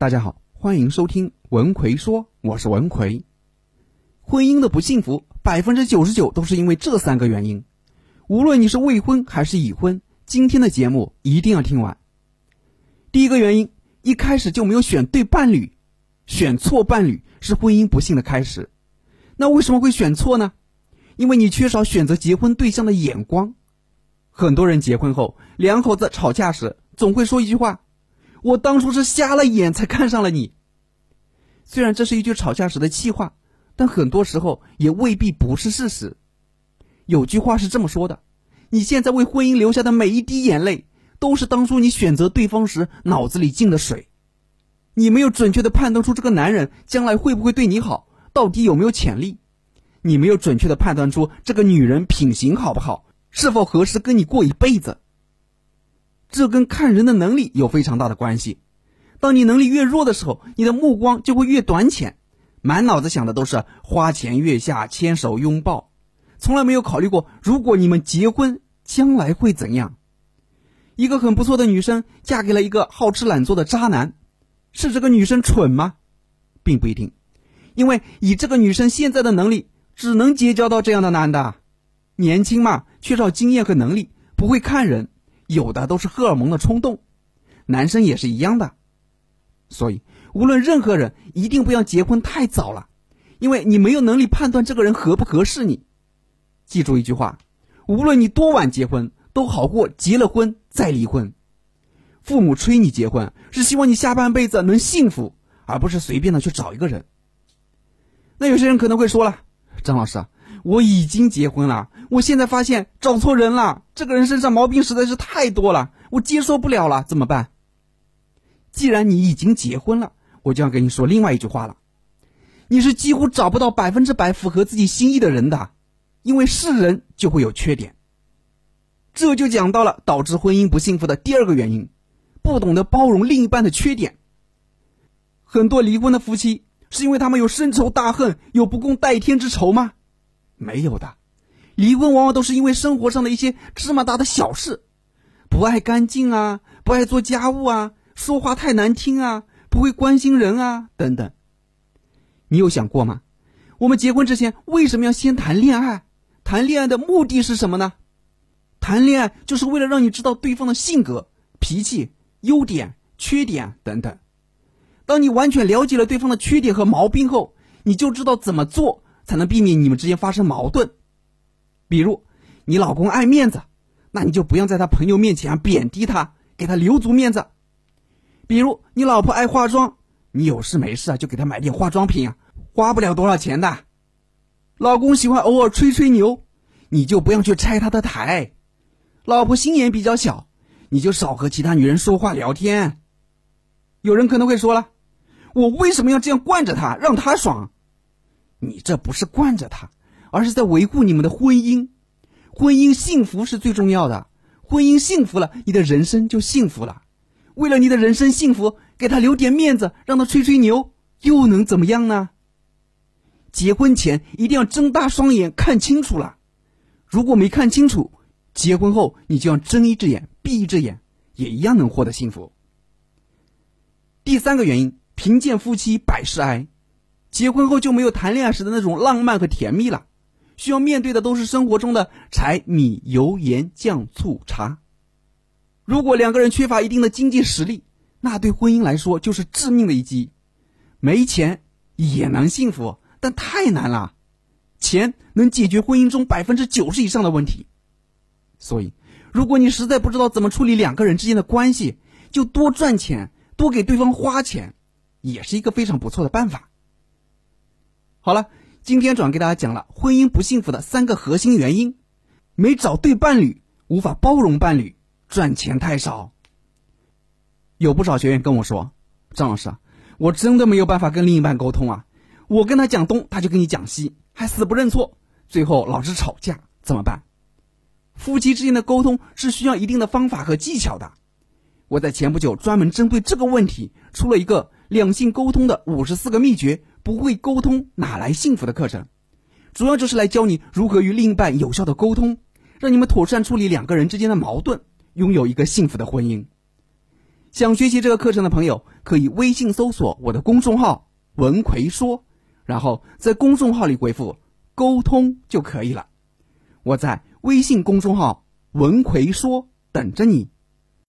大家好，欢迎收听文奎说，我是文奎。婚姻的不幸福，百分之九十九都是因为这三个原因。无论你是未婚还是已婚，今天的节目一定要听完。第一个原因，一开始就没有选对伴侣，选错伴侣是婚姻不幸的开始。那为什么会选错呢？因为你缺少选择结婚对象的眼光。很多人结婚后，两口子吵架时，总会说一句话：“我当初是瞎了眼才看上了你。”虽然这是一句吵架时的气话，但很多时候也未必不是事实。有句话是这么说的：“你现在为婚姻流下的每一滴眼泪，都是当初你选择对方时脑子里进的水。你没有准确的判断出这个男人将来会不会对你好，到底有没有潜力。你没有准确的判断出这个女人品行好不好。”是否合适跟你过一辈子？这跟看人的能力有非常大的关系。当你能力越弱的时候，你的目光就会越短浅，满脑子想的都是花前月下、牵手拥抱，从来没有考虑过如果你们结婚，将来会怎样。一个很不错的女生嫁给了一个好吃懒做的渣男，是这个女生蠢吗？并不一定，因为以这个女生现在的能力，只能结交到这样的男的。年轻嘛，缺少经验和能力，不会看人，有的都是荷尔蒙的冲动。男生也是一样的，所以无论任何人，一定不要结婚太早了，因为你没有能力判断这个人合不合适你。记住一句话：无论你多晚结婚，都好过结了婚再离婚。父母催你结婚，是希望你下半辈子能幸福，而不是随便的去找一个人。那有些人可能会说了，张老师。我已经结婚了，我现在发现找错人了。这个人身上毛病实在是太多了，我接受不了了，怎么办？既然你已经结婚了，我就要跟你说另外一句话了：你是几乎找不到百分之百符合自己心意的人的，因为是人就会有缺点。这就讲到了导致婚姻不幸福的第二个原因：不懂得包容另一半的缺点。很多离婚的夫妻是因为他们有深仇大恨，有不共戴天之仇吗？没有的，离婚往往都是因为生活上的一些芝麻大的小事，不爱干净啊，不爱做家务啊，说话太难听啊，不会关心人啊，等等。你有想过吗？我们结婚之前为什么要先谈恋爱？谈恋爱的目的是什么呢？谈恋爱就是为了让你知道对方的性格、脾气、优点、缺点等等。当你完全了解了对方的缺点和毛病后，你就知道怎么做。才能避免你们之间发生矛盾。比如，你老公爱面子，那你就不要在他朋友面前贬低他，给他留足面子。比如，你老婆爱化妆，你有事没事啊就给他买点化妆品啊，花不了多少钱的。老公喜欢偶尔吹吹牛，你就不要去拆他的台。老婆心眼比较小，你就少和其他女人说话聊天。有人可能会说了，我为什么要这样惯着他，让他爽？你这不是惯着他，而是在维护你们的婚姻。婚姻幸福是最重要的，婚姻幸福了，你的人生就幸福了。为了你的人生幸福，给他留点面子，让他吹吹牛，又能怎么样呢？结婚前一定要睁大双眼看清楚了，如果没看清楚，结婚后你就要睁一只眼闭一只眼，也一样能获得幸福。第三个原因，贫贱夫妻百事哀。结婚后就没有谈恋爱时的那种浪漫和甜蜜了，需要面对的都是生活中的柴米油盐酱醋茶。如果两个人缺乏一定的经济实力，那对婚姻来说就是致命的一击。没钱也能幸福，但太难了。钱能解决婚姻中百分之九十以上的问题，所以如果你实在不知道怎么处理两个人之间的关系，就多赚钱，多给对方花钱，也是一个非常不错的办法。好了，今天主要给大家讲了婚姻不幸福的三个核心原因：没找对伴侣，无法包容伴侣，赚钱太少。有不少学员跟我说：“张老师，我真的没有办法跟另一半沟通啊！我跟他讲东，他就跟你讲西，还死不认错，最后老是吵架，怎么办？”夫妻之间的沟通是需要一定的方法和技巧的。我在前不久专门针对这个问题出了一个两性沟通的五十四个秘诀。不会沟通哪来幸福的课程？主要就是来教你如何与另一半有效的沟通让你们妥善处理两个人之间的矛盾拥有一个幸福的婚姻。想学习这个课程的朋友可以微信搜索我的公众号文奎说然后在公众号里回复沟通就可以了。我在微信公众号文奎说等着你。